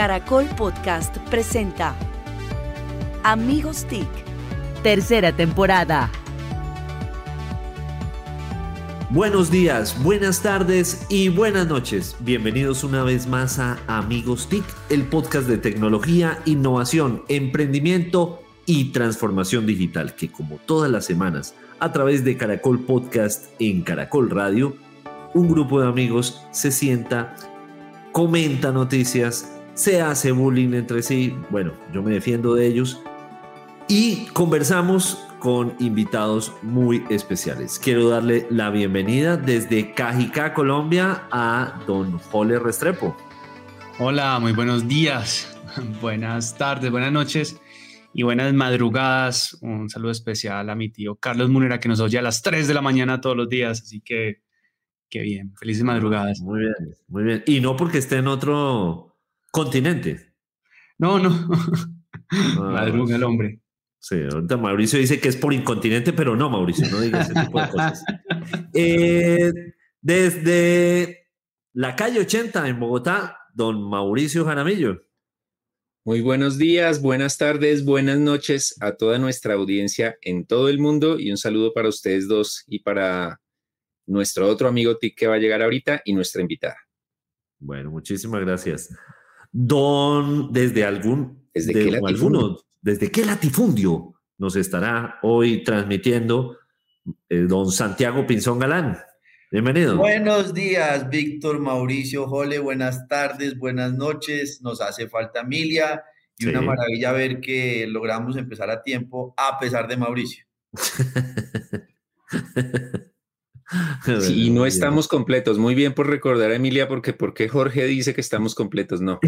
Caracol Podcast presenta Amigos TIC, tercera temporada. Buenos días, buenas tardes y buenas noches. Bienvenidos una vez más a Amigos TIC, el podcast de tecnología, innovación, emprendimiento y transformación digital, que como todas las semanas, a través de Caracol Podcast en Caracol Radio, un grupo de amigos se sienta, comenta noticias, se hace bullying entre sí, bueno, yo me defiendo de ellos y conversamos con invitados muy especiales. Quiero darle la bienvenida desde Cajicá, Colombia, a don Jole Restrepo. Hola, muy buenos días, buenas tardes, buenas noches y buenas madrugadas. Un saludo especial a mi tío Carlos Munera que nos oye a las 3 de la mañana todos los días, así que qué bien, felices madrugadas. Muy bien, muy bien. Y no porque esté en otro continente. No, no. Madruga el hombre. Sí, ahorita Mauricio dice que es por incontinente, pero no, Mauricio, no digas ese tipo de cosas. Eh, desde la calle 80 en Bogotá, don Mauricio Jaramillo. Muy buenos días, buenas tardes, buenas noches a toda nuestra audiencia en todo el mundo y un saludo para ustedes dos y para nuestro otro amigo Tic que va a llegar ahorita y nuestra invitada. Bueno, muchísimas gracias. Don, desde algún, ¿Desde, qué alguno, ¿desde qué latifundio nos estará hoy transmitiendo eh, don Santiago Pinzón Galán? Bienvenido. Buenos días, Víctor, Mauricio, Jole, buenas tardes, buenas noches. Nos hace falta Emilia y una maravilla ver que logramos empezar a tiempo a pesar de Mauricio. Sí, y no estamos completos. Muy bien por recordar a Emilia, porque porque Jorge dice que estamos completos. No,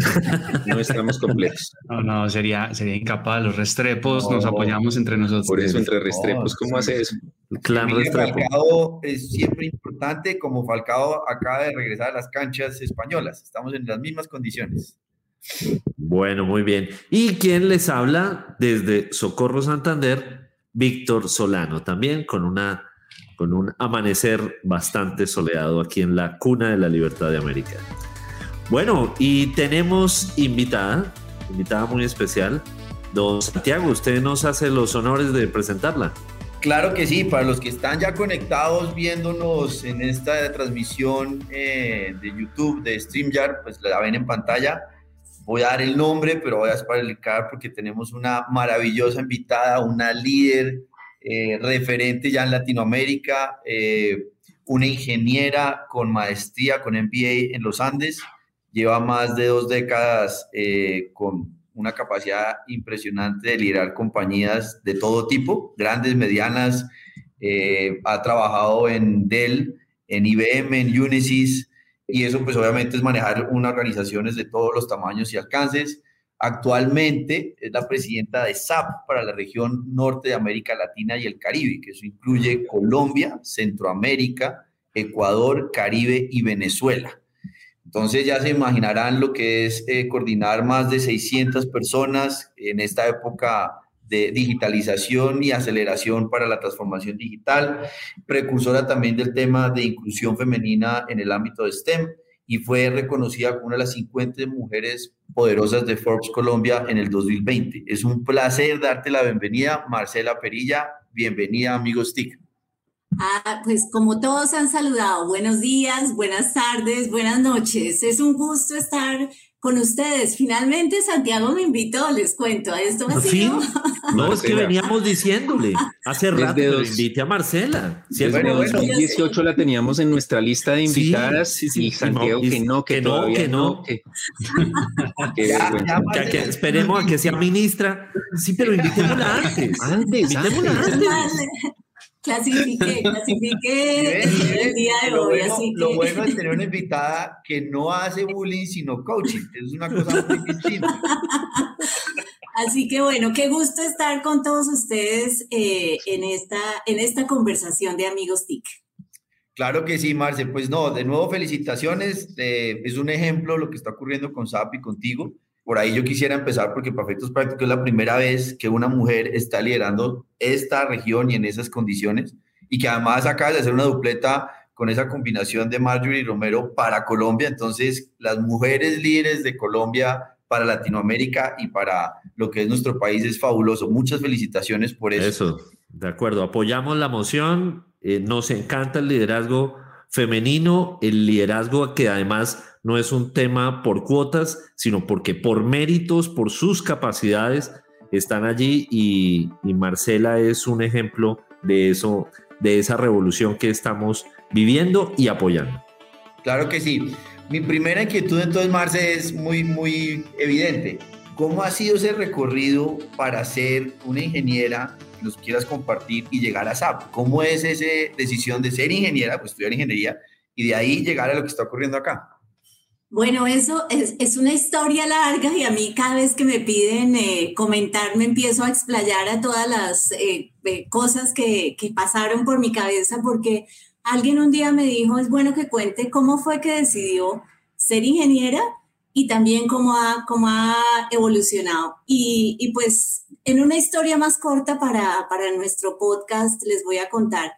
no estamos completos. No, no, sería, sería incapaz. Los restrepos nos apoyamos entre nosotros. Por eso, entre restrepos, ¿cómo hace eso? clan Falcao es siempre importante, como Falcao acaba de regresar a las canchas españolas. Estamos en las mismas condiciones. Bueno, muy bien. ¿Y quién les habla desde Socorro Santander? Víctor Solano, también con una con un amanecer bastante soleado aquí en la cuna de la libertad de América. Bueno, y tenemos invitada, invitada muy especial. Don Santiago, usted nos hace los honores de presentarla. Claro que sí, para los que están ya conectados viéndonos en esta transmisión eh, de YouTube, de StreamYard, pues la ven en pantalla. Voy a dar el nombre, pero voy a explicar porque tenemos una maravillosa invitada, una líder eh, referente ya en Latinoamérica, eh, una ingeniera con maestría, con MBA en los Andes, lleva más de dos décadas eh, con una capacidad impresionante de liderar compañías de todo tipo, grandes, medianas, ha trabajado en Dell, en IBM, en Unisys, y eso pues obviamente es manejar unas organizaciones de todos los tamaños y alcances. Actualmente es la presidenta de SAP para la región norte de América Latina y el Caribe, que eso incluye Colombia, Centroamérica, Ecuador, Caribe y Venezuela. Entonces ya se imaginarán lo que es eh, coordinar más de 600 personas en esta época de digitalización y aceleración para la transformación digital, precursora también del tema de inclusión femenina en el ámbito de STEM y fue reconocida como una de las 50 mujeres poderosas de Forbes Colombia en el 2020. Es un placer darte la bienvenida, Marcela Perilla. Bienvenida, amigos TIC. Ah, pues como todos han saludado, buenos días, buenas tardes, buenas noches. Es un gusto estar con ustedes. Finalmente Santiago me invitó, les cuento. Esto ha sido... No, es que veníamos diciéndole hace rato que lo invite a Marcela. Bueno, bueno, 2018 la teníamos en nuestra lista de invitadas y Santiago que no, que, no, que no. esperemos a que sea ministra. Sí, pero invitémosla antes. Antes, invitémosla antes. Clasifiqué, clasifiqué el día de lo hoy. Bueno, así Lo bueno es tener una invitada que no hace bullying, sino coaching. Es una cosa muy distinta. Así que bueno, qué gusto estar con todos ustedes eh, en, esta, en esta conversación de Amigos TIC. Claro que sí, Marce. Pues no, de nuevo felicitaciones. Eh, es un ejemplo lo que está ocurriendo con SAP y contigo. Por ahí yo quisiera empezar porque para efectos prácticos es la primera vez que una mujer está liderando esta región y en esas condiciones y que además acaba de hacer una dupleta con esa combinación de Marjorie y Romero para Colombia. Entonces, las mujeres líderes de Colombia para Latinoamérica y para lo que es nuestro país es fabuloso. Muchas felicitaciones por eso. De acuerdo. Apoyamos la moción. Eh, nos encanta el liderazgo femenino, el liderazgo que además no es un tema por cuotas, sino porque por méritos, por sus capacidades, están allí y, Marcela es un ejemplo de eso, de esa revolución que estamos viviendo y apoyando. Claro que sí. Mi primera inquietud entonces, Marce, es muy, muy evidente. ¿Cómo ha sido ese recorrido para ser una ingeniera que nos quieras compartir y llegar a SAP? ¿Cómo es esa decisión de ser ingeniera, pues estudiar ingeniería, y de ahí llegar a lo que está ocurriendo acá? Bueno, eso es, una historia larga y a mí cada vez que me piden eh, comentar me empiezo a explayar a todas las eh, eh, cosas que, que, pasaron por mi cabeza porque alguien un día me dijo, es bueno que cuente cómo fue que decidió ser ingeniera y también cómo ha, cómo ha evolucionado. Y, y pues en una historia más corta para, para nuestro podcast les voy a contar.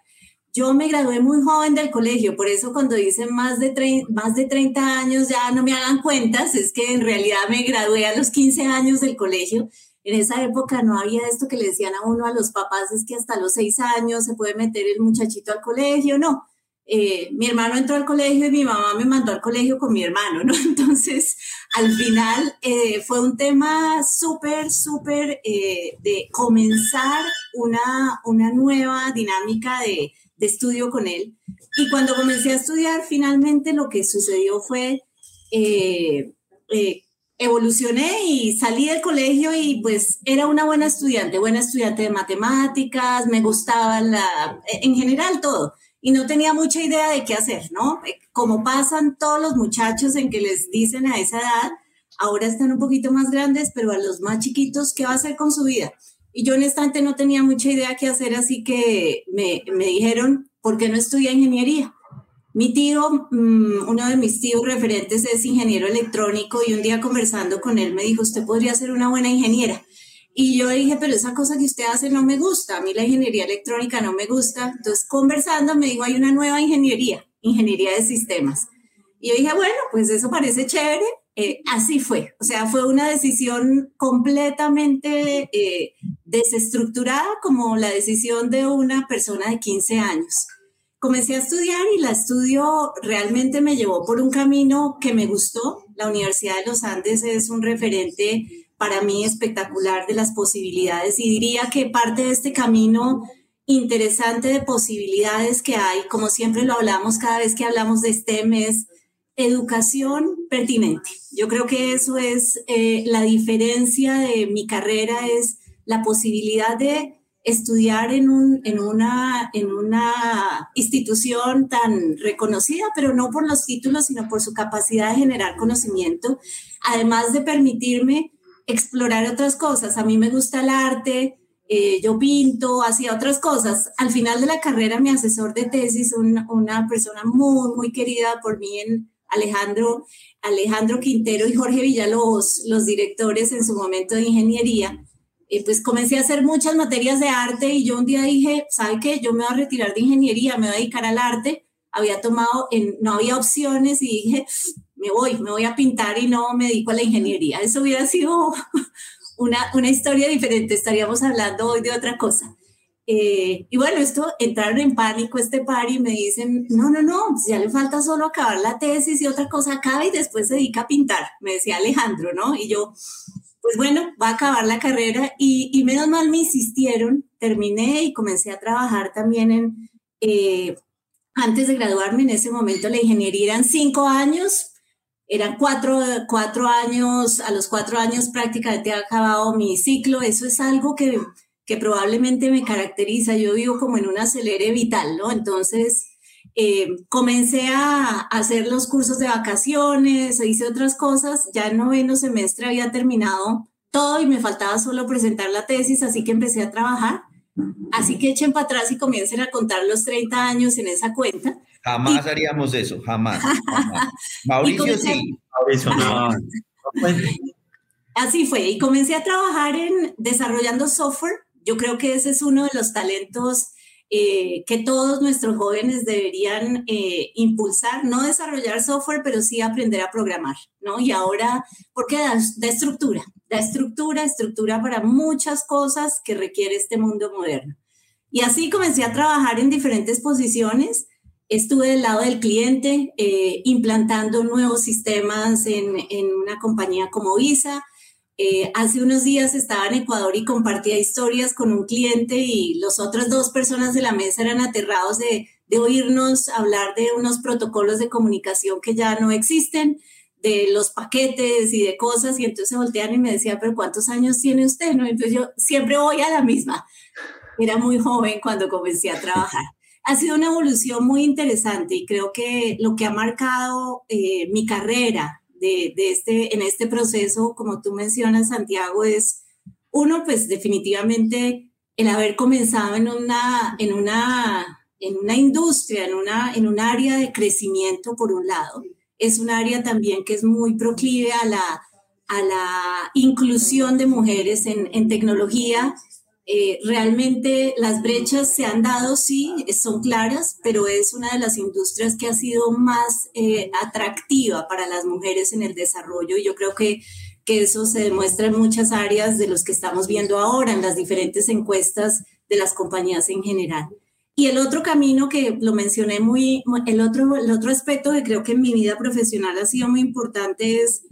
Yo me gradué muy joven del colegio, por eso cuando dicen más de, más de 30 años ya no me hagan cuentas, es que en realidad me gradué a los 15 años del colegio. En esa época no había esto que le decían a uno a los papás, es que hasta los 6 años se puede meter el muchachito al colegio, no. Eh, mi hermano entró al colegio y mi mamá me mandó al colegio con mi hermano, ¿no? Entonces, al final eh, fue un tema súper, súper eh, de comenzar una, una nueva dinámica de, de estudio con él. Y cuando comencé a estudiar, finalmente lo que sucedió fue, eh, eh, evolucioné y salí del colegio y pues era una buena estudiante, buena estudiante de matemáticas, me gustaba la, en general todo. Y no tenía mucha idea de qué hacer, ¿no? Como pasan todos los muchachos en que les dicen a esa edad, ahora están un poquito más grandes, pero a los más chiquitos, ¿qué va a hacer con su vida? Y yo honestamente no tenía mucha idea qué hacer, así que me, me dijeron, ¿por qué no estudia ingeniería? Mi tío, mmm, uno de mis tíos referentes es ingeniero electrónico y un día conversando con él me dijo, usted podría ser una buena ingeniera. Y yo dije, pero esa cosa que usted hace no me gusta, a mí la ingeniería electrónica no me gusta. Entonces, conversando, me dijo, hay una nueva ingeniería, ingeniería de sistemas. Y yo dije, bueno, pues eso parece chévere, eh, así fue, o sea, fue una decisión completamente eh, desestructurada como la decisión de una persona de 15 años. Comencé a estudiar y la estudio realmente me llevó por un camino que me gustó. La Universidad de los Andes es un referente para mí espectacular de las posibilidades y diría que parte de este camino interesante de posibilidades que hay, como siempre lo hablamos cada vez que hablamos de STEM, es educación pertinente. Yo creo que eso es eh, la diferencia de mi carrera, es la posibilidad de estudiar en, un, en, una, en una institución tan reconocida, pero no por los títulos, sino por su capacidad de generar conocimiento, además de permitirme explorar otras cosas. A mí me gusta el arte, eh, yo pinto, hacía otras cosas. Al final de la carrera, mi asesor de tesis, un, una persona muy, muy querida por mí en, Alejandro, Alejandro Quintero y Jorge Villalobos, los directores en su momento de ingeniería, eh, pues comencé a hacer muchas materias de arte y yo un día dije, ¿sabe qué? Yo me voy a retirar de ingeniería, me voy a dedicar al arte. Había tomado, en, no había opciones y dije, me voy, me voy a pintar y no me dedico a la ingeniería. Eso hubiera sido una, una historia diferente, estaríamos hablando hoy de otra cosa. Eh, y bueno, esto entraron en pánico este par y me dicen, no, no, no, pues ya le falta solo acabar la tesis y otra cosa acaba y después se dedica a pintar, me decía Alejandro, ¿no? Y yo, pues bueno, va a acabar la carrera y, y menos mal me insistieron, terminé y comencé a trabajar también en, eh, antes de graduarme en ese momento la ingeniería eran cinco años, eran cuatro, cuatro años, a los cuatro años prácticamente he acabado mi ciclo, eso es algo que que probablemente me caracteriza. Yo vivo como en un acelere vital, ¿no? Entonces, eh, comencé a hacer los cursos de vacaciones, hice otras cosas, ya el noveno semestre había terminado todo y me faltaba solo presentar la tesis, así que empecé a trabajar. Así que echen para atrás y comiencen a contar los 30 años en esa cuenta. Jamás haríamos eso, jamás. Mauricio sí. Mauricio no. Así fue, y comencé a trabajar en desarrollando software yo creo que ese es uno de los talentos eh, que todos nuestros jóvenes deberían eh, impulsar, no desarrollar software, pero sí aprender a programar, ¿no? Y ahora, porque da, da, estructura, da estructura, estructura para muchas cosas que requiere este mundo moderno. Y así comencé a trabajar en diferentes posiciones. Estuve del lado del cliente, eh, implantando nuevos sistemas en, en una compañía como Visa, eh, hace unos días estaba en Ecuador y compartía historias con un cliente y las otras dos personas de la mesa eran aterrados de, oírnos hablar de unos protocolos de comunicación que ya no existen, de los paquetes y de cosas, y entonces voltean y me decían, pero ¿cuántos años tiene usted? ¿No? Entonces yo siempre voy a la misma. Era muy joven cuando comencé a trabajar. Ha sido una evolución muy interesante y creo que lo que ha marcado eh, mi carrera de, este, en este proceso, como tú mencionas, Santiago, es uno, pues definitivamente el haber comenzado en una, en una, en una industria, en, una, en un área de crecimiento, por un lado. Es un área también que es muy proclive a la, a la inclusión de mujeres en, en tecnología eh, realmente las brechas se han dado, sí, son claras, pero es una de las industrias que ha sido más eh, atractiva para las mujeres en el desarrollo y yo creo que, que eso se demuestra en muchas áreas de los que estamos viendo ahora, en las diferentes encuestas de las compañías en general. Y el otro camino que lo mencioné muy, el otro, el otro aspecto que creo que en mi vida profesional ha sido muy importante es,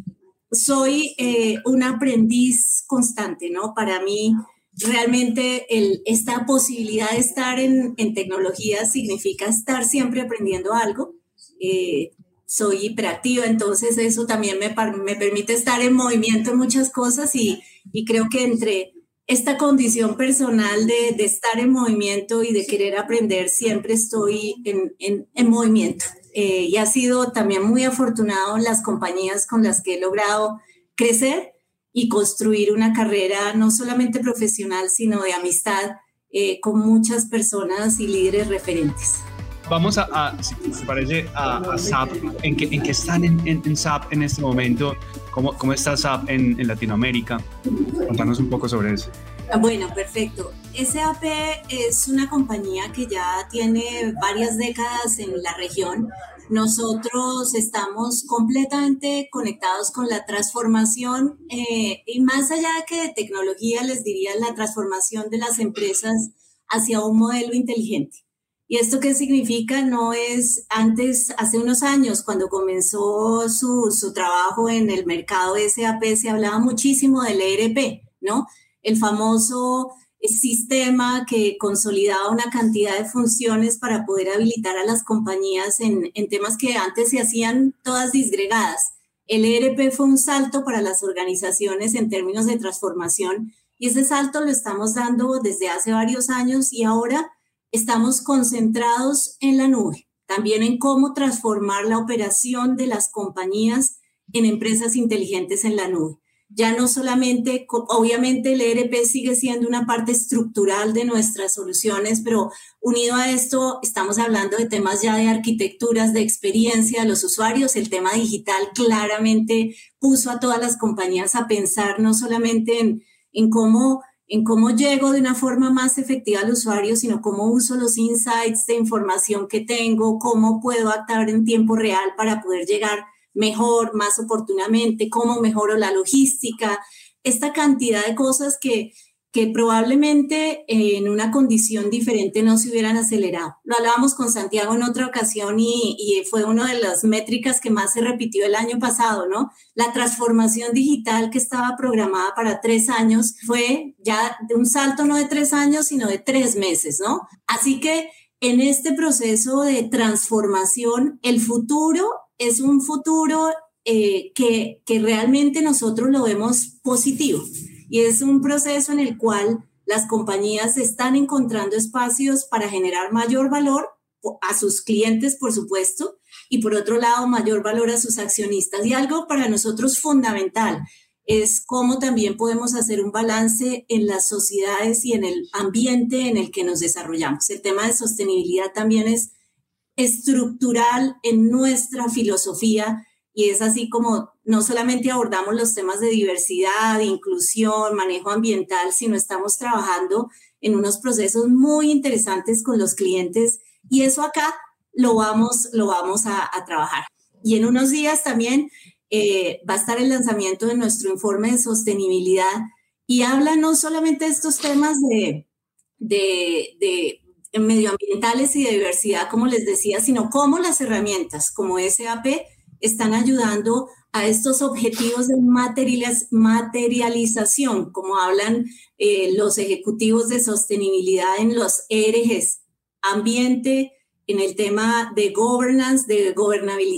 soy eh, un aprendiz constante, ¿no? Para mí, realmente esta posibilidad de estar en, en, tecnología significa estar siempre aprendiendo algo. Eh, soy hiperactiva, entonces eso también me, me, permite estar en movimiento en muchas cosas y, y creo que entre esta condición personal de, de, estar en movimiento y de querer aprender, siempre estoy en, en, en movimiento. Eh, y ha sido también muy afortunado las compañías con las que he logrado crecer y construir una carrera no solamente profesional, sino de amistad eh, con muchas personas y líderes referentes. Vamos a, si te parece, a, SAP. ¿En qué, en están en, en, SAP en este momento? ¿Cómo, cómo está SAP en, en Latinoamérica? Contanos un poco sobre eso. Ah, bueno, perfecto. SAP es una compañía que ya tiene varias décadas en la región nosotros estamos completamente conectados con la transformación eh, y más allá que de tecnología, les diría la transformación de las empresas hacia un modelo inteligente. ¿Y esto qué significa? No es antes, hace unos años, cuando comenzó su, su trabajo en el mercado SAP, se hablaba muchísimo del ERP, ¿no? El famoso sistema que consolidaba una cantidad de funciones para poder habilitar a las compañías en, en, temas que antes se hacían todas disgregadas. El ERP fue un salto para las organizaciones en términos de transformación y ese salto lo estamos dando desde hace varios años y ahora estamos concentrados en la nube, también en cómo transformar la operación de las compañías en empresas inteligentes en la nube ya no solamente, obviamente el ERP sigue siendo una parte estructural de nuestras soluciones, pero unido a esto estamos hablando de temas ya de arquitecturas, de experiencia de los usuarios. El tema digital claramente puso a todas las compañías a pensar no solamente en, cómo en cómo llego de una forma más efectiva al usuario, sino cómo uso los insights de información que tengo, cómo puedo actuar en tiempo real para poder llegar mejor, más oportunamente, cómo mejoro la logística, esta cantidad de cosas que, que probablemente en una condición diferente no se hubieran acelerado. Lo hablábamos con Santiago en otra ocasión y, y, fue una de las métricas que más se repitió el año pasado, ¿no? La transformación digital que estaba programada para tres años fue ya de un salto no de tres años, sino de tres meses, ¿no? Así que en este proceso de transformación, el futuro es un futuro eh, que, que realmente nosotros lo vemos positivo y es un proceso en el cual las compañías están encontrando espacios para generar mayor valor a sus clientes, por supuesto, y por otro lado, mayor valor a sus accionistas. Y algo para nosotros fundamental es cómo también podemos hacer un balance en las sociedades y en el ambiente en el que nos desarrollamos. El tema de sostenibilidad también es estructural en nuestra filosofía y es así como no solamente abordamos los temas de diversidad, inclusión, manejo ambiental, sino estamos trabajando en unos procesos muy interesantes con los clientes y eso acá lo vamos, lo vamos a, trabajar. Y en unos días también eh, va a estar el lanzamiento de nuestro informe de sostenibilidad y habla no solamente de estos temas de, de, de medioambientales y de diversidad, como les decía, sino cómo las herramientas como SAP están ayudando a estos objetivos de materialización, como hablan eh, los ejecutivos de sostenibilidad en los ERGs, ambiente, en el tema de governance, de,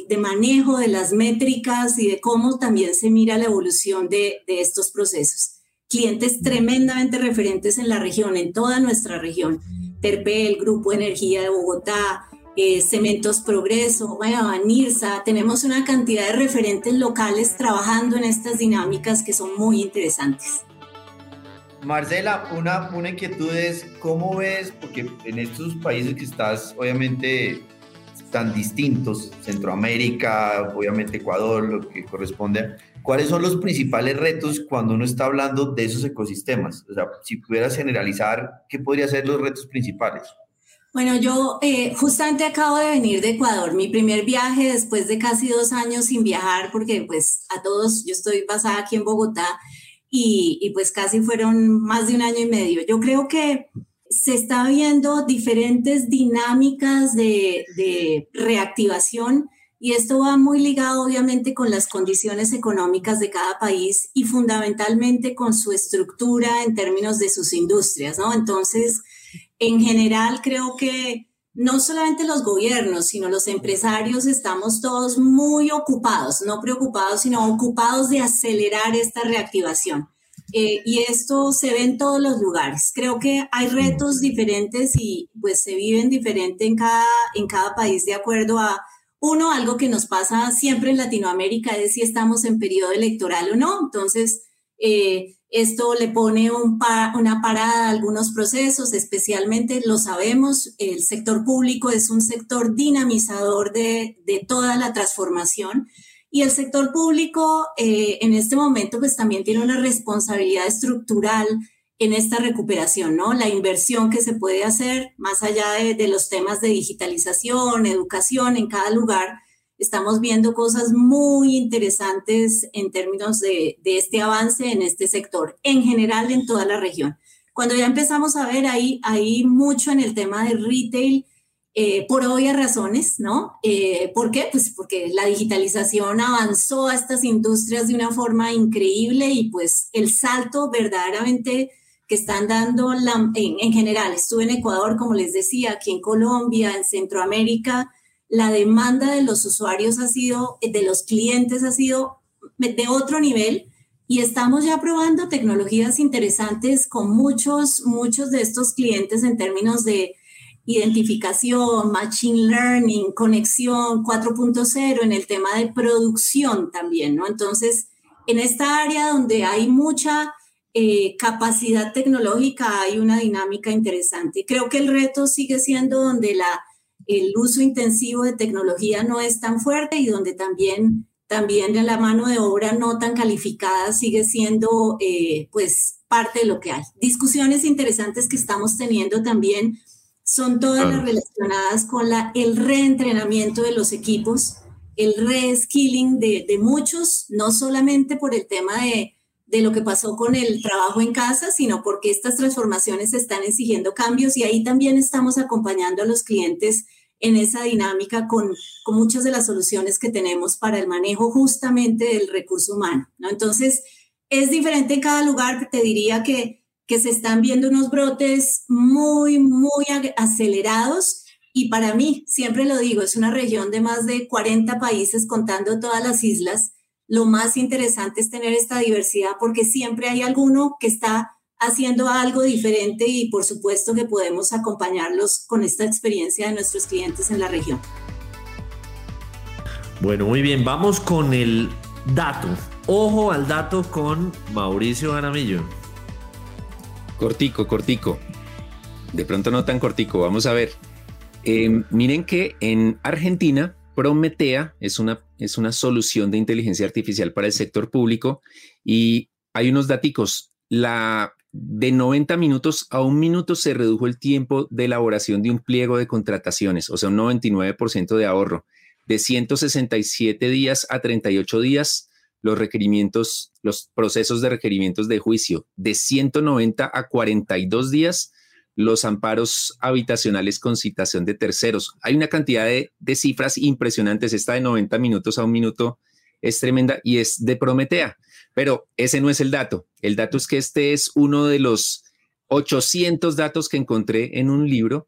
de manejo de las métricas y de cómo también se mira la evolución de, de estos procesos. Clientes tremendamente referentes en la región, en toda nuestra región. Terpel, Grupo Energía de Bogotá, eh, Cementos Progreso, bueno, NIRSA, tenemos una cantidad de referentes locales trabajando en estas dinámicas que son muy interesantes. Marcela, una, una inquietud es, ¿cómo ves? Porque en estos países que estás, obviamente, tan distintos, Centroamérica, obviamente Ecuador, lo que corresponde, ¿cuáles son los principales retos cuando uno está hablando de esos ecosistemas? O sea, si pudieras generalizar, ¿qué podrían ser los retos principales? Bueno, yo eh, justamente acabo de venir de Ecuador, mi primer viaje después de casi dos años sin viajar, porque pues a todos, yo estoy basada aquí en Bogotá y, y pues casi fueron más de un año y medio. Yo creo que se está viendo diferentes dinámicas de, de reactivación y esto va muy ligado obviamente con las condiciones económicas de cada país y fundamentalmente con su estructura en términos de sus industrias, ¿no? Entonces, en general creo que no solamente los gobiernos, sino los empresarios estamos todos muy ocupados, no preocupados, sino ocupados de acelerar esta reactivación. Eh, y esto se ve en todos los lugares. Creo que hay retos diferentes y pues se viven diferente en cada, en cada país de acuerdo a, uno, algo que nos pasa siempre en Latinoamérica es si estamos en periodo electoral o no. Entonces, eh, esto le pone una parada a algunos procesos, especialmente lo sabemos, el sector público es un sector dinamizador de, toda la transformación y el sector público eh, en este momento pues también tiene una responsabilidad estructural en esta recuperación, ¿no? La inversión que se puede hacer más allá de los temas de digitalización, educación en cada lugar, estamos viendo cosas muy interesantes en términos de, este avance en este sector, en general en toda la región. Cuando ya empezamos a ver ahí, hay mucho en el tema de retail, eh, por obvias razones, ¿no? Eh, ¿Por qué? Pues porque la digitalización avanzó a estas industrias de una forma increíble y pues el salto verdaderamente que están dando en, en general, estuve en Ecuador, como les decía, aquí en Colombia, en Centroamérica, la demanda de los usuarios ha sido, de los clientes ha sido de otro nivel y estamos ya probando tecnologías interesantes con muchos, muchos de estos clientes en términos de identificación, machine learning, conexión 4.0 en el tema de producción también, ¿no? Entonces, en esta área donde hay mucha eh, capacidad tecnológica hay una dinámica interesante. Creo que el reto sigue siendo donde la el uso intensivo de tecnología no es tan fuerte y donde también, también la mano de obra no tan calificada sigue siendo eh, pues parte de lo que hay. Discusiones interesantes que estamos teniendo también son todas las relacionadas con la, el reentrenamiento de los equipos, el reskilling de, de muchos, no solamente por el tema de de lo que pasó con el trabajo en casa, sino porque estas transformaciones están exigiendo cambios y ahí también estamos acompañando a los clientes en esa dinámica con, con muchas de las soluciones que tenemos para el manejo justamente del recurso humano. ¿no? Entonces, es diferente en cada lugar, te diría que, que se están viendo unos brotes muy, muy acelerados. Y para mí, siempre lo digo, es una región de más de 40 países contando todas las islas. Lo más interesante es tener esta diversidad porque siempre hay alguno que está haciendo algo diferente y por supuesto que podemos acompañarlos con esta experiencia de nuestros clientes en la región. Bueno, muy bien, vamos con el dato. Ojo al dato con Mauricio Garamillo. Cortico, cortico. De pronto no tan cortico, vamos a ver. Em, miren que en Argentina, Prometea es una, es una solución de inteligencia artificial para el sector público y hay unos daticos. La de 90 minutos a un minuto se redujo el tiempo de elaboración de un pliego de contrataciones, o sea, un 99% de ahorro. De 167 días a 38 días, los requerimientos, los procesos de requerimientos de juicio. De 190 a 42 días, los amparos habitacionales con citación de terceros. Hay una cantidad de, cifras impresionantes. Esta de 90 minutos a un minuto es tremenda y es de Prometea. Pero ese no es el dato. El dato es que este es uno de los 800 datos que encontré en un libro.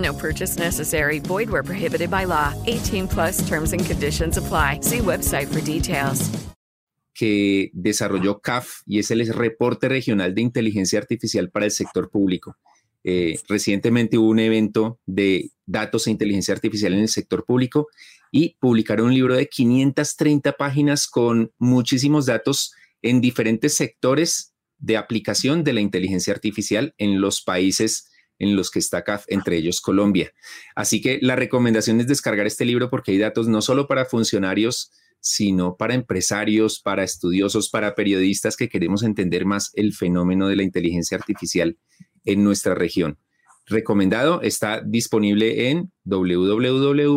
No purchase necessary. Void where prohibited by law. 18 plus terms and conditions apply. See website for details. que desarrolló CAF y es el reporte regional de inteligencia artificial para el sector público. Eh, recientemente hubo un evento de datos e inteligencia artificial en el sector público y publicaron un libro de 530 páginas con muchísimos datos en diferentes sectores de aplicación de la inteligencia artificial en los países en los que está CAF, entre ellos Colombia. Así que la recomendación es descargar este libro porque hay datos no solo para funcionarios sino para empresarios, para estudiosos, para periodistas que queremos entender más el fenómeno de la inteligencia artificial en nuestra región. Recomendado, está disponible en www.caf.com.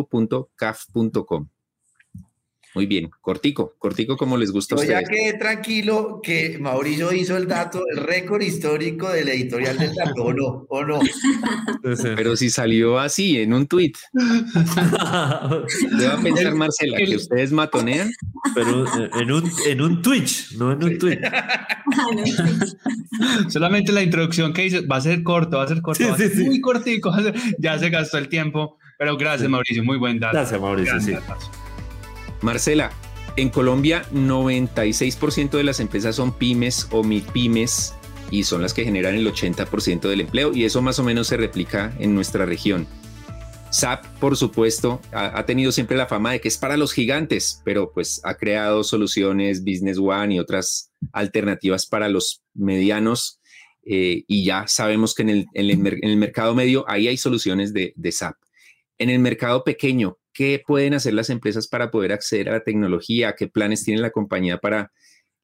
Muy bien, cortico, cortico como les gusta a Yo ya ustedes. quedé tranquilo que Mauricio hizo el dato, el récord histórico del editorial del dato, ¿o no? ¿O no? Pero si salió así en un tweet. ¿Qué va a pensar Marcela? ¿Que ustedes matonean? Pero eh, en un, en un Twitch, no en un tweet. Solamente la introducción que hice va a ser corto, va a ser corto, Sí, va a ser sí. muy cortico. Ya se gastó el tiempo. Pero gracias, Mauricio, muy buen dato. Gracias, Mauricio, sí. Marcela, en Colombia 96% de las empresas son pymes o mipymes y son las que generan el 80% del empleo y eso más o menos se replica en nuestra región. SAP, por supuesto, ha, ha tenido siempre la fama de que es para los gigantes, pero pues ha creado soluciones Business One y otras alternativas para los medianos eh, y ya sabemos que en el, mercado medio ahí hay soluciones de SAP. En el mercado pequeño, ¿qué pueden hacer las empresas para poder acceder a la tecnología? ¿Qué planes tiene la compañía para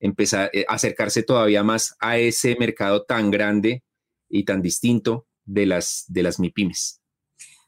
empezar a acercarse todavía más a ese mercado tan grande y tan distinto de las, de las MIPIMES?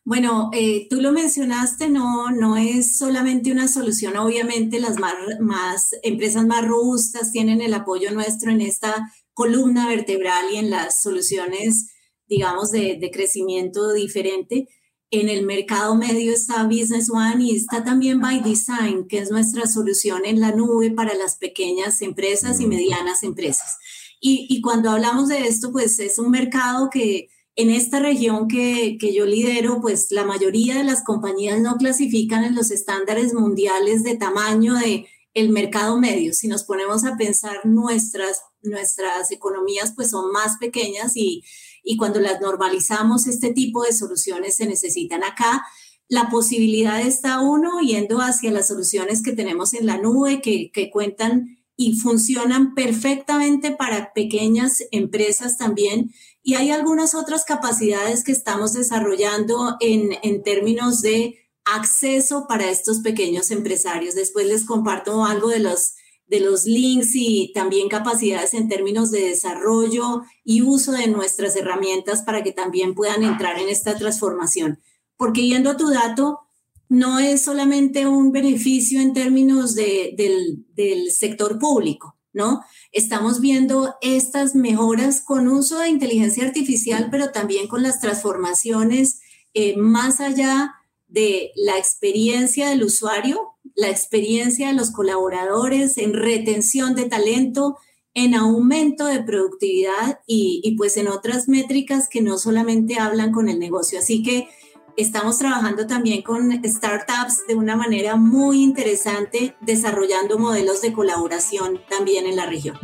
Bueno, eh, tú lo mencionaste, no, no es solamente una solución. Obviamente las más empresas más robustas tienen el apoyo nuestro en esta columna vertebral y en las soluciones, digamos, de, de crecimiento diferente. En el mercado medio está Business One y está también By Design, que es nuestra solución en la nube para las pequeñas empresas y medianas empresas. Y, y cuando hablamos de esto, pues es un mercado que en esta región que, que, yo lidero, pues la mayoría de las compañías no clasifican en los estándares mundiales de tamaño de el mercado medio. Si nos ponemos a pensar nuestras, nuestras economías, pues son más pequeñas y, y cuando las normalizamos, este tipo de soluciones se necesitan acá. La posibilidad está uno yendo hacia las soluciones que tenemos en la nube, que, que cuentan y funcionan perfectamente para pequeñas empresas también. Y hay algunas otras capacidades que estamos desarrollando en, en términos de acceso para estos pequeños empresarios. Después les comparto algo de los, de los links y también capacidades en términos de desarrollo y uso de nuestras herramientas para que también puedan entrar en esta transformación. Porque yendo a tu dato, no es solamente un beneficio en términos de, del, del sector público, ¿no? Estamos viendo estas mejoras con uso de inteligencia artificial, pero también con las transformaciones eh, más allá de la experiencia del usuario, la experiencia de los colaboradores en retención de talento, en aumento de productividad y, pues en otras métricas que no solamente hablan con el negocio. Así que estamos trabajando también con startups de una manera muy interesante, desarrollando modelos de colaboración también en la región.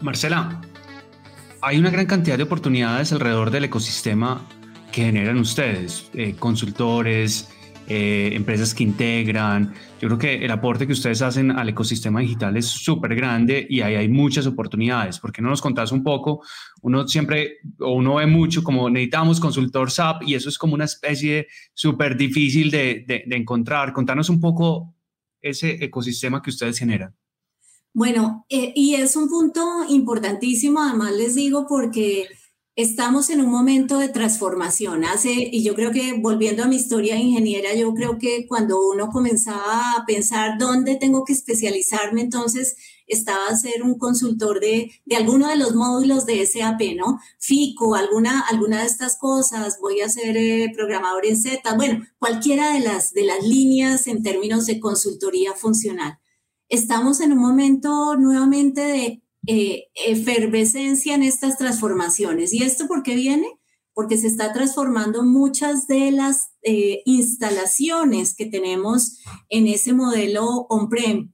Marcela, hay una gran cantidad de oportunidades alrededor del ecosistema que generan ustedes, eh, consultores, eh, empresas que integran. Yo creo que el aporte que ustedes hacen al ecosistema digital es súper grande y ahí hay muchas oportunidades. ¿Por qué no nos contás un poco? Uno siempre, o uno ve mucho como necesitamos consultor SAP y eso es como una especie súper difícil de, de, de encontrar. Contanos un poco ese ecosistema que ustedes generan. Bueno, eh, y es un punto importantísimo, además les digo, porque estamos en un momento de transformación. Hace, y yo creo que volviendo a mi historia ingeniera, yo creo que cuando uno comenzaba a pensar dónde tengo que especializarme, entonces estaba a ser un consultor de, de alguno de los módulos de SAP, ¿no? FICO, alguna, alguna de estas cosas, voy a ser eh, programador en Z, bueno, cualquiera de las, de las líneas en términos de consultoría funcional. Estamos en un momento nuevamente de eh, efervescencia en estas transformaciones. ¿Y esto por qué viene? Porque se está transformando muchas de las eh, instalaciones que tenemos en ese modelo on-prem,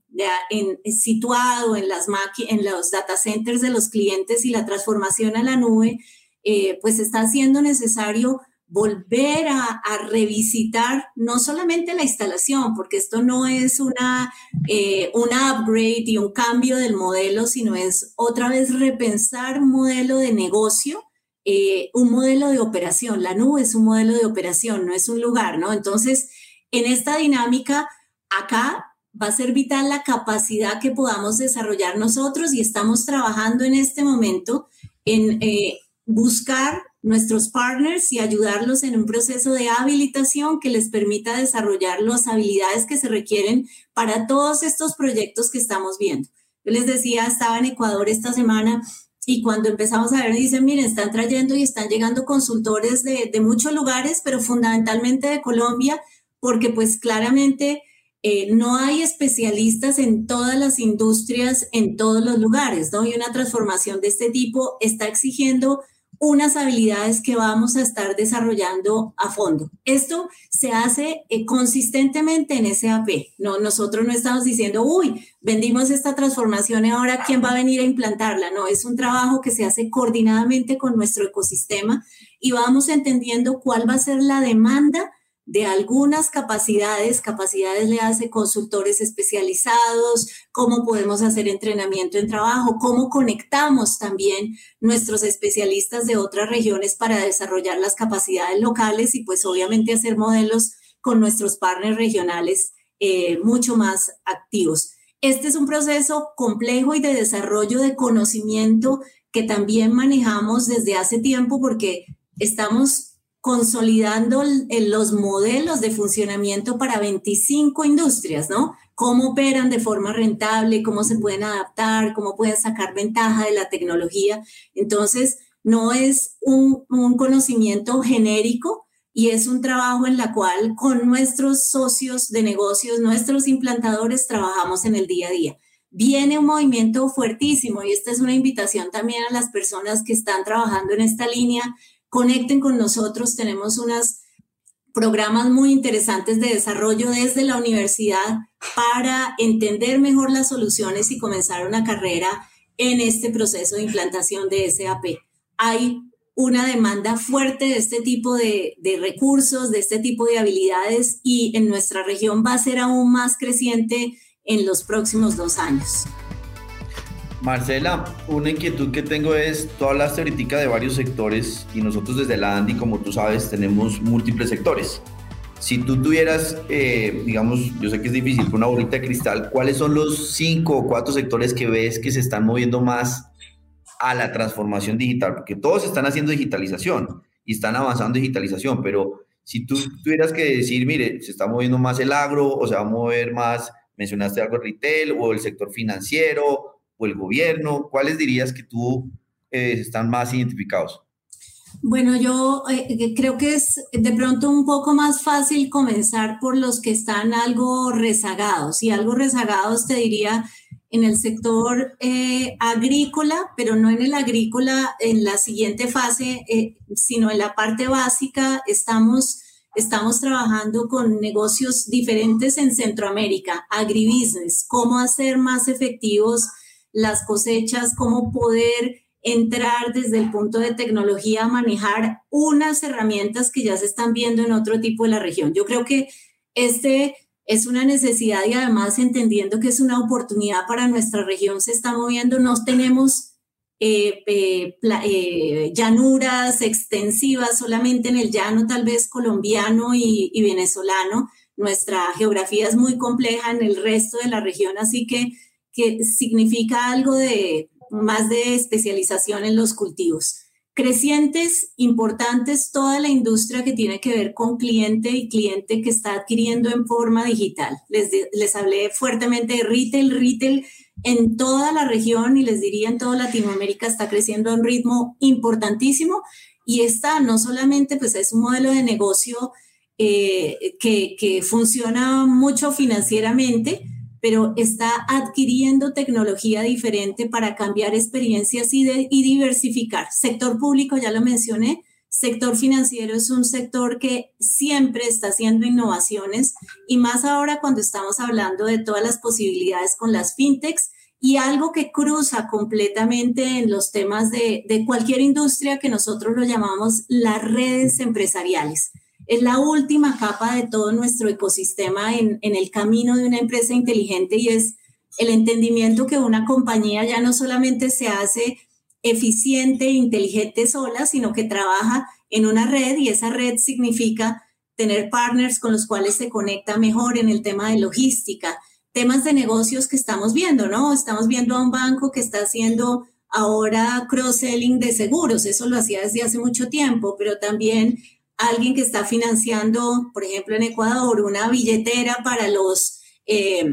situado en, las en los data centers de los clientes y la transformación a la nube, eh, pues está siendo necesario volver a, revisitar no solamente la instalación, porque esto no es una, eh, una upgrade y un cambio del modelo, sino es otra vez repensar un modelo de negocio, eh, un modelo de operación. La nube es un modelo de operación, no es un lugar, ¿no? Entonces, en esta dinámica, acá va a ser vital la capacidad que podamos desarrollar nosotros y estamos trabajando en este momento en eh, buscar nuestros partners y ayudarlos en un proceso de habilitación que les permita desarrollar las habilidades que se requieren para todos estos proyectos que estamos viendo. Yo les decía, estaba en Ecuador esta semana y cuando empezamos a ver, dicen, miren, están trayendo y están llegando consultores de, de muchos lugares, pero fundamentalmente de Colombia, porque pues claramente eh, no hay especialistas en todas las industrias, en todos los lugares, ¿no? Y una transformación de este tipo está exigiendo unas habilidades que vamos a estar desarrollando a fondo. Esto se hace eh, consistentemente en SAP. No, nosotros no estamos diciendo, uy, vendimos esta transformación y ahora quién va a venir a implantarla. No, es un trabajo que se hace coordinadamente con nuestro ecosistema y vamos entendiendo cuál va a ser la demanda de algunas capacidades, capacidades le hace consultores especializados, cómo podemos hacer entrenamiento en trabajo, cómo conectamos también nuestros especialistas de otras regiones para desarrollar las capacidades locales y pues obviamente hacer modelos con nuestros partners regionales eh, mucho más activos. Este es un proceso complejo y de desarrollo de conocimiento que también manejamos desde hace tiempo porque estamos consolidando los modelos de funcionamiento para 25 industrias, ¿no? Cómo operan de forma rentable, cómo se pueden adaptar, cómo pueden sacar ventaja de la tecnología. Entonces, no es un, conocimiento genérico y es un trabajo en la cual con nuestros socios de negocios, nuestros implantadores, trabajamos en el día a día. Viene un movimiento fuertísimo y esta es una invitación también a las personas que están trabajando en esta línea conecten con nosotros. Tenemos unos programas muy interesantes de desarrollo desde la universidad para entender mejor las soluciones y comenzar una carrera en este proceso de implantación de SAP. Hay una demanda fuerte de este tipo de, de, recursos, de este tipo de habilidades y en nuestra región va a ser aún más creciente en los próximos dos años. Marcela, una inquietud que tengo es, tú hablaste ahorita de varios sectores y nosotros desde la ANDI, como tú sabes, tenemos múltiples sectores. Si tú tuvieras, eh, digamos, yo sé que es difícil una bolita de cristal, ¿cuáles son los cinco o cuatro sectores que ves que se están moviendo más a la transformación digital? Porque todos están haciendo digitalización y están avanzando digitalización, pero si tú tuvieras que decir, mire, se está moviendo más el agro o se va a mover más, mencionaste algo retail o el sector financiero o el gobierno? ¿Cuáles dirías que tú eh, están más identificados? Bueno, yo eh, creo que es de pronto un poco más fácil comenzar por los que están algo rezagados. Y algo rezagados te diría en el sector eh, agrícola, pero no en el agrícola en la siguiente fase, sino en la parte básica. Estamos, estamos trabajando con negocios diferentes en Centroamérica, agribusiness, cómo hacer más efectivos las cosechas, cómo poder entrar desde el punto de tecnología a manejar unas herramientas que ya se están viendo en otro tipo de la región. Yo creo que este es una necesidad y además entendiendo que es una oportunidad para nuestra región, se está moviendo, no tenemos eh, eh, eh, llanuras extensivas solamente en el llano tal vez colombiano y venezolano. Nuestra geografía es muy compleja en el resto de la región, así que que significa algo de más de especialización en los cultivos. Crecientes, importantes, toda la industria que tiene que ver con cliente y cliente que está adquiriendo en forma digital. Les, les hablé fuertemente de retail, retail en toda la región y les diría en toda Latinoamérica está creciendo a un ritmo importantísimo y está no solamente pues es un modelo de negocio eh, que, que funciona mucho financieramente, pero está adquiriendo tecnología diferente para cambiar experiencias y, diversificar. Sector público, ya lo mencioné, sector financiero es un sector que siempre está haciendo innovaciones y más ahora cuando estamos hablando de todas las posibilidades con las fintechs y algo que cruza completamente en los temas de cualquier industria que nosotros lo llamamos las redes empresariales es la última capa de todo nuestro ecosistema en, el camino de una empresa inteligente y es el entendimiento que una compañía ya no solamente se hace eficiente e inteligente sola, sino que trabaja en una red y esa red significa tener partners con los cuales se conecta mejor en el tema de logística, temas de negocios que estamos viendo, ¿no? Estamos viendo a un banco que está haciendo ahora cross-selling de seguros, eso lo hacía desde hace mucho tiempo, pero también alguien que está financiando, por ejemplo, en Ecuador, una billetera para los eh,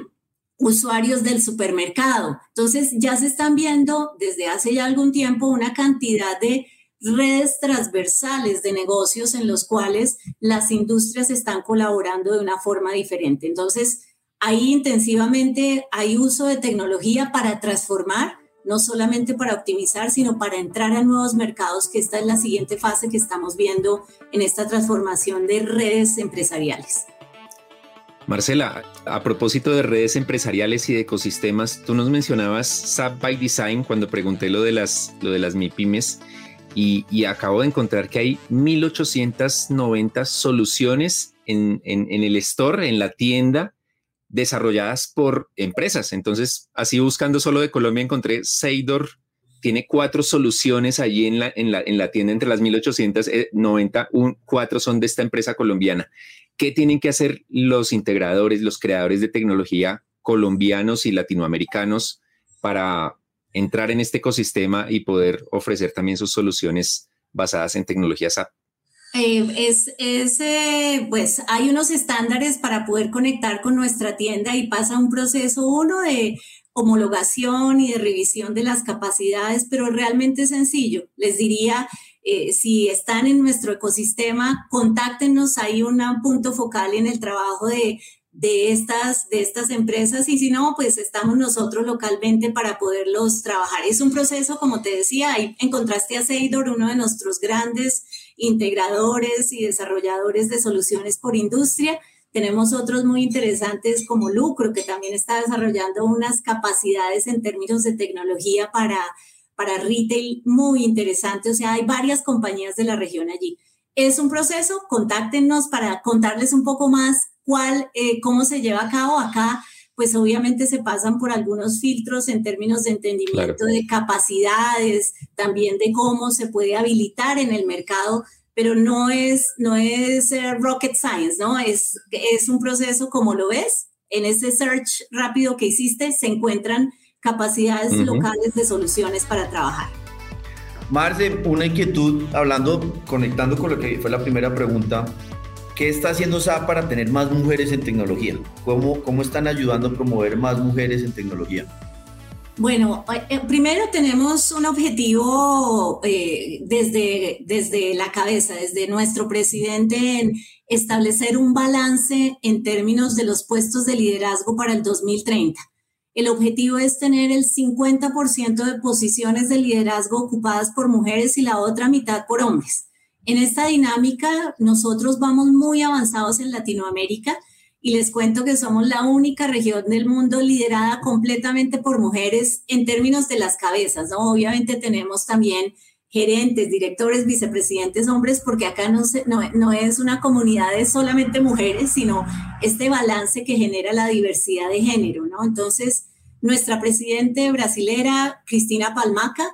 usuarios del supermercado. Entonces, ya se están viendo desde hace ya algún tiempo una cantidad de redes transversales de negocios en los cuales las industrias están colaborando de una forma diferente. Entonces, ahí intensivamente hay uso de tecnología para transformar no solamente para optimizar, sino para entrar a nuevos mercados, que esta es la siguiente fase que estamos viendo en esta transformación de redes empresariales. Marcela, a propósito de redes empresariales y de ecosistemas, tú nos mencionabas SAP by Design cuando pregunté lo de las, lo de las MIPIMES y, y acabo de encontrar que hay 1890 soluciones en, en, en el store, en la tienda, desarrolladas por empresas. Entonces, así buscando solo de Colombia, encontré Seidor, tiene cuatro soluciones allí en la, en la, en la tienda entre las 1890, un, cuatro son de esta empresa colombiana. ¿Qué tienen que hacer los integradores, los creadores de tecnología colombianos y latinoamericanos para entrar en este ecosistema y poder ofrecer también sus soluciones basadas en tecnologías? Eh, es, es eh, pues hay unos estándares para poder conectar con nuestra tienda y pasa un proceso uno de homologación y de revisión de las capacidades, pero realmente sencillo. Les diría, eh, si están en nuestro ecosistema, contáctenos, hay un punto focal en el trabajo de, de, estas, de estas empresas y si no, pues estamos nosotros localmente para poderlos trabajar. Es un proceso, como te decía, ahí encontraste a Seidor, uno de nuestros grandes integradores y desarrolladores de soluciones por industria. Tenemos otros muy interesantes como Lucro, que también está desarrollando unas capacidades en términos de tecnología para, para retail muy interesante. O sea, hay varias compañías de la región allí. Es un proceso, contáctenos para contarles un poco más cuál, eh, cómo se lleva a cabo acá pues obviamente se pasan por algunos filtros en términos de entendimiento de capacidades, también de cómo se puede habilitar en el mercado, pero no es, no es eh, rocket science, ¿no? Es, es un proceso como lo ves, en ese search rápido que hiciste se encuentran capacidades locales de soluciones para trabajar. Marce, una inquietud, hablando, conectando con lo que fue la primera pregunta, ¿Qué está haciendo SAP para tener más mujeres en tecnología? ¿Cómo, cómo están ayudando a promover más mujeres en tecnología? Bueno, eh, primero tenemos un objetivo eh, desde, desde la cabeza, desde nuestro presidente en establecer un balance en términos de los puestos de liderazgo para el 2030. El objetivo es tener el 50% de posiciones de liderazgo ocupadas por mujeres y la otra mitad por hombres. En esta dinámica, nosotros vamos muy avanzados en Latinoamérica y les cuento que somos la única región del mundo liderada completamente por mujeres en términos de las cabezas. ¿no? Obviamente tenemos también gerentes, directores, vicepresidentes hombres, porque acá no, es una comunidad de solamente mujeres, sino este balance que genera la diversidad de género, ¿no? Entonces, nuestra presidente brasilera, Cristina Palmaca,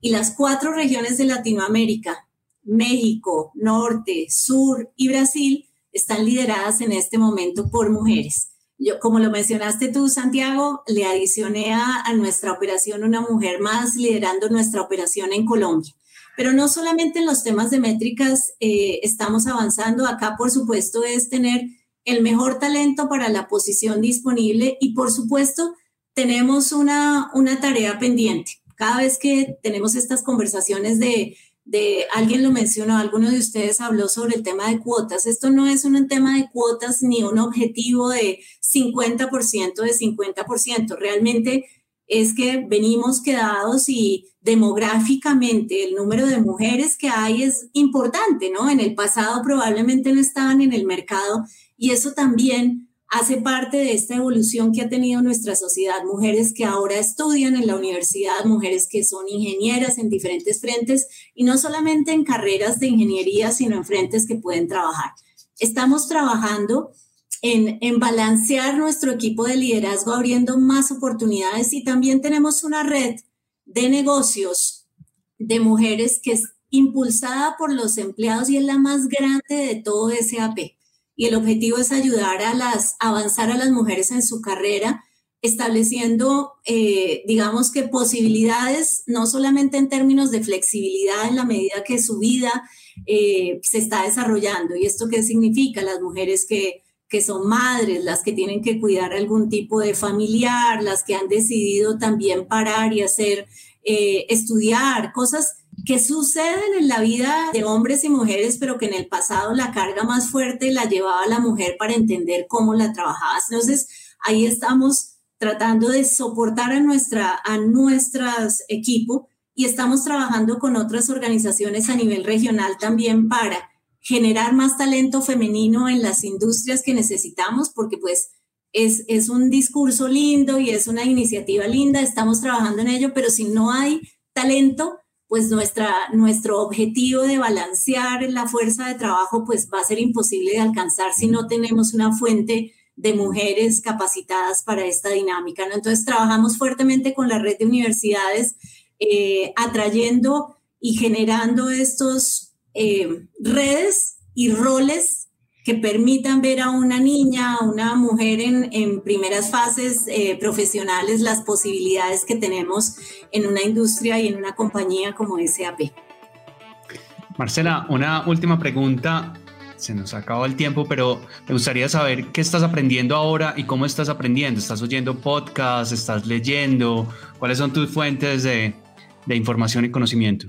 y las cuatro regiones de Latinoamérica, México, Norte, Sur y Brasil están lideradas en este momento por mujeres. Yo, como lo mencionaste tú, Santiago, le adicioné a, nuestra operación una mujer más liderando nuestra operación en Colombia. Pero no solamente en los temas de métricas eh, estamos avanzando. Acá, por supuesto, es tener el mejor talento para la posición disponible y, por supuesto, tenemos una, una tarea pendiente. Cada vez que tenemos estas conversaciones de de alguien lo mencionó, alguno de ustedes habló sobre el tema de cuotas. Esto no es un tema de cuotas ni un objetivo de 50% de 50%. Realmente es que venimos quedados y demográficamente el número de mujeres que hay es importante, ¿no? En el pasado probablemente no estaban en el mercado y eso también hace parte de esta evolución que ha tenido nuestra sociedad. Mujeres que ahora estudian en la universidad, mujeres que son ingenieras en diferentes frentes y no solamente en carreras de ingeniería, sino en frentes que pueden trabajar. Estamos trabajando en, en balancear nuestro equipo de liderazgo, abriendo más oportunidades y también tenemos una red de negocios de mujeres que es impulsada por los empleados y es la más grande de todo SAP y el objetivo es ayudar a las, avanzar a las mujeres en su carrera, estableciendo, eh, digamos que posibilidades, no solamente en términos de flexibilidad en la medida que su vida eh, se está desarrollando. ¿Y esto qué significa? Las mujeres que, que son madres, las que tienen que cuidar algún tipo de familiar, las que han decidido también parar y hacer, eh, estudiar, cosas que suceden en la vida de hombres y mujeres, pero que en el pasado la carga más fuerte la llevaba la mujer para entender cómo la trabajaba. Entonces, ahí estamos tratando de soportar a nuestra a equipo y estamos trabajando con otras organizaciones a nivel regional también para generar más talento femenino en las industrias que necesitamos, porque pues es, es un discurso lindo y es una iniciativa linda, estamos trabajando en ello, pero si no hay talento, pues nuestra, nuestro objetivo de balancear la fuerza de trabajo pues va a ser imposible de alcanzar si no tenemos una fuente de mujeres capacitadas para esta dinámica. ¿no? Entonces trabajamos fuertemente con la red de universidades, eh, atrayendo y generando estos eh, redes y roles que permitan ver a una niña, a una mujer en, primeras fases eh, profesionales las posibilidades que tenemos en una industria y en una compañía como SAP. Marcela, una última pregunta. Se nos acabado el tiempo, pero me gustaría saber qué estás aprendiendo ahora y cómo estás aprendiendo. ¿Estás oyendo podcasts? ¿Estás leyendo? ¿Cuáles son tus fuentes de información y conocimiento?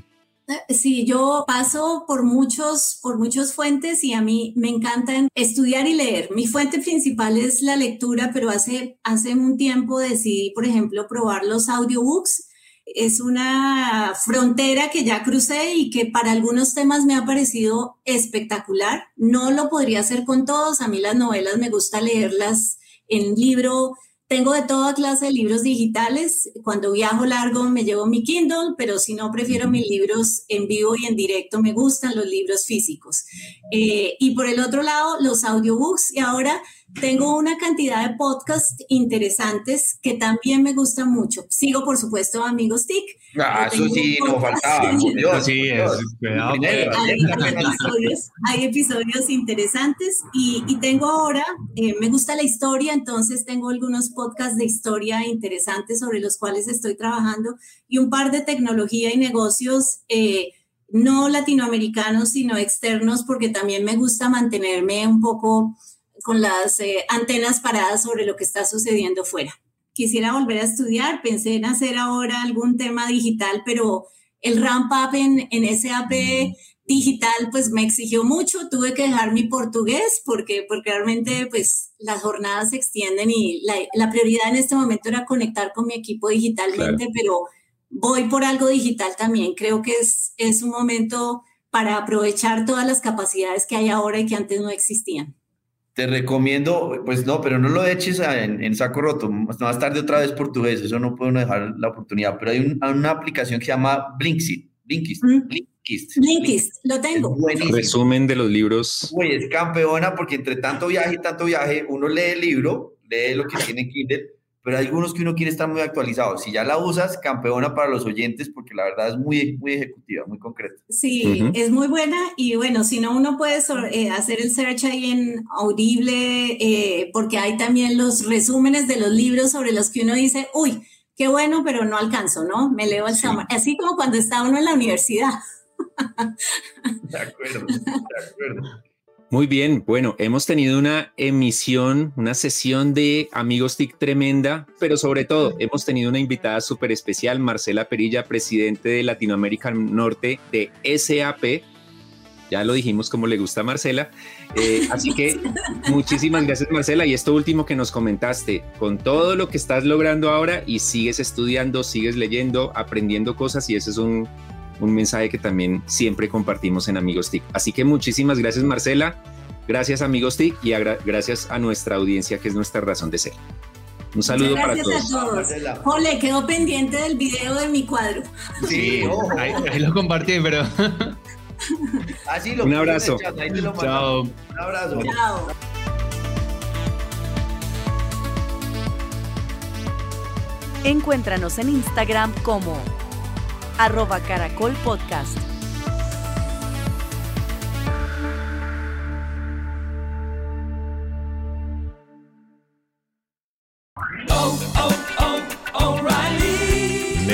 Sí, yo paso por muchos, por muchas fuentes y a mí me encanta estudiar y leer. Mi fuente principal es la lectura, pero hace, hace un tiempo decidí, por ejemplo, probar los audiobooks es una frontera que ya crucé y que para algunos temas me ha parecido espectacular. No lo podría hacer con todos. A mí las novelas me gusta leerlas en libro tengo de toda clase de libros digitales. Cuando viajo largo me llevo mi Kindle, pero si no, prefiero mis libros en vivo y en directo. Me gustan los libros físicos. Eh, y por el otro lado, los audiobooks. Y ahora tengo una cantidad de podcasts interesantes que también me gustan mucho. Sigo, por supuesto, Amigos TIC. Ah, eso sí, no faltaba. Dios, sí, Dios. es, hay, episodios, hay episodios interesantes y, y tengo ahora, eh, me gusta la historia, entonces tengo algunos podcasts de historia interesantes sobre los cuales estoy trabajando y un par de tecnología y negocios. Eh, no latinoamericanos, sino externos, porque también me gusta mantenerme un poco con las eh, antenas paradas sobre lo que está sucediendo fuera. Quisiera volver a estudiar, pensé en hacer ahora algún tema digital, pero el ramp up en, en SAP digital pues me exigió mucho, tuve que dejar mi portugués porque, porque realmente pues las jornadas se extienden y la, la prioridad en este momento era conectar con mi equipo digitalmente, pero voy por algo digital también. Creo que es, es un momento para aprovechar todas las capacidades que hay ahora y que antes no existían te recomiendo, pues no, pero no lo eches en, en, saco roto, más tarde otra vez portugués, eso no puedo dejar la oportunidad, pero hay una aplicación que se llama Blinkist, Blinkist, Blinkist, Blinkist, lo tengo. Resumen de los libros. Uy, es campeona porque entre tanto viaje y tanto viaje, uno lee el libro, lee lo que tiene Kindle, pero hay algunos que uno quiere estar muy actualizado. Si ya la usas, campeona para los oyentes, porque la verdad es muy, muy ejecutiva, muy concreta. Sí, es muy buena y bueno, si no, uno puede eh, hacer el search ahí en Audible, eh, porque hay también los resúmenes de los libros sobre los que uno dice, uy, qué bueno, pero no alcanzo, ¿no? Me leo el sí. Así como cuando está uno en la universidad. De acuerdo, de acuerdo. Muy bien, bueno, hemos tenido una emisión, una sesión de Amigos TIC tremenda, pero sobre todo hemos tenido una invitada súper especial, Marcela Perilla, presidente de Latinoamérica Norte de SAP. Ya lo dijimos como le gusta a Marcela. Eh, así que muchísimas gracias Marcela. Y esto último que nos comentaste, con todo lo que estás logrando ahora y sigues estudiando, sigues leyendo, aprendiendo cosas y ese es un, un mensaje que también siempre compartimos en Amigos TIC. Así que muchísimas gracias Marcela, gracias Amigos TIC y gracias a nuestra audiencia que es nuestra razón de ser. Un saludo para todos. Gracias a todos. Ole, quedó pendiente del video de mi cuadro. Sí, ahí, ahí lo compartí, pero... Así lo Un abrazo. Chat, ahí te lo Chao. Un abrazo. Chao. Encuéntranos en Instagram como arroba caracol podcast.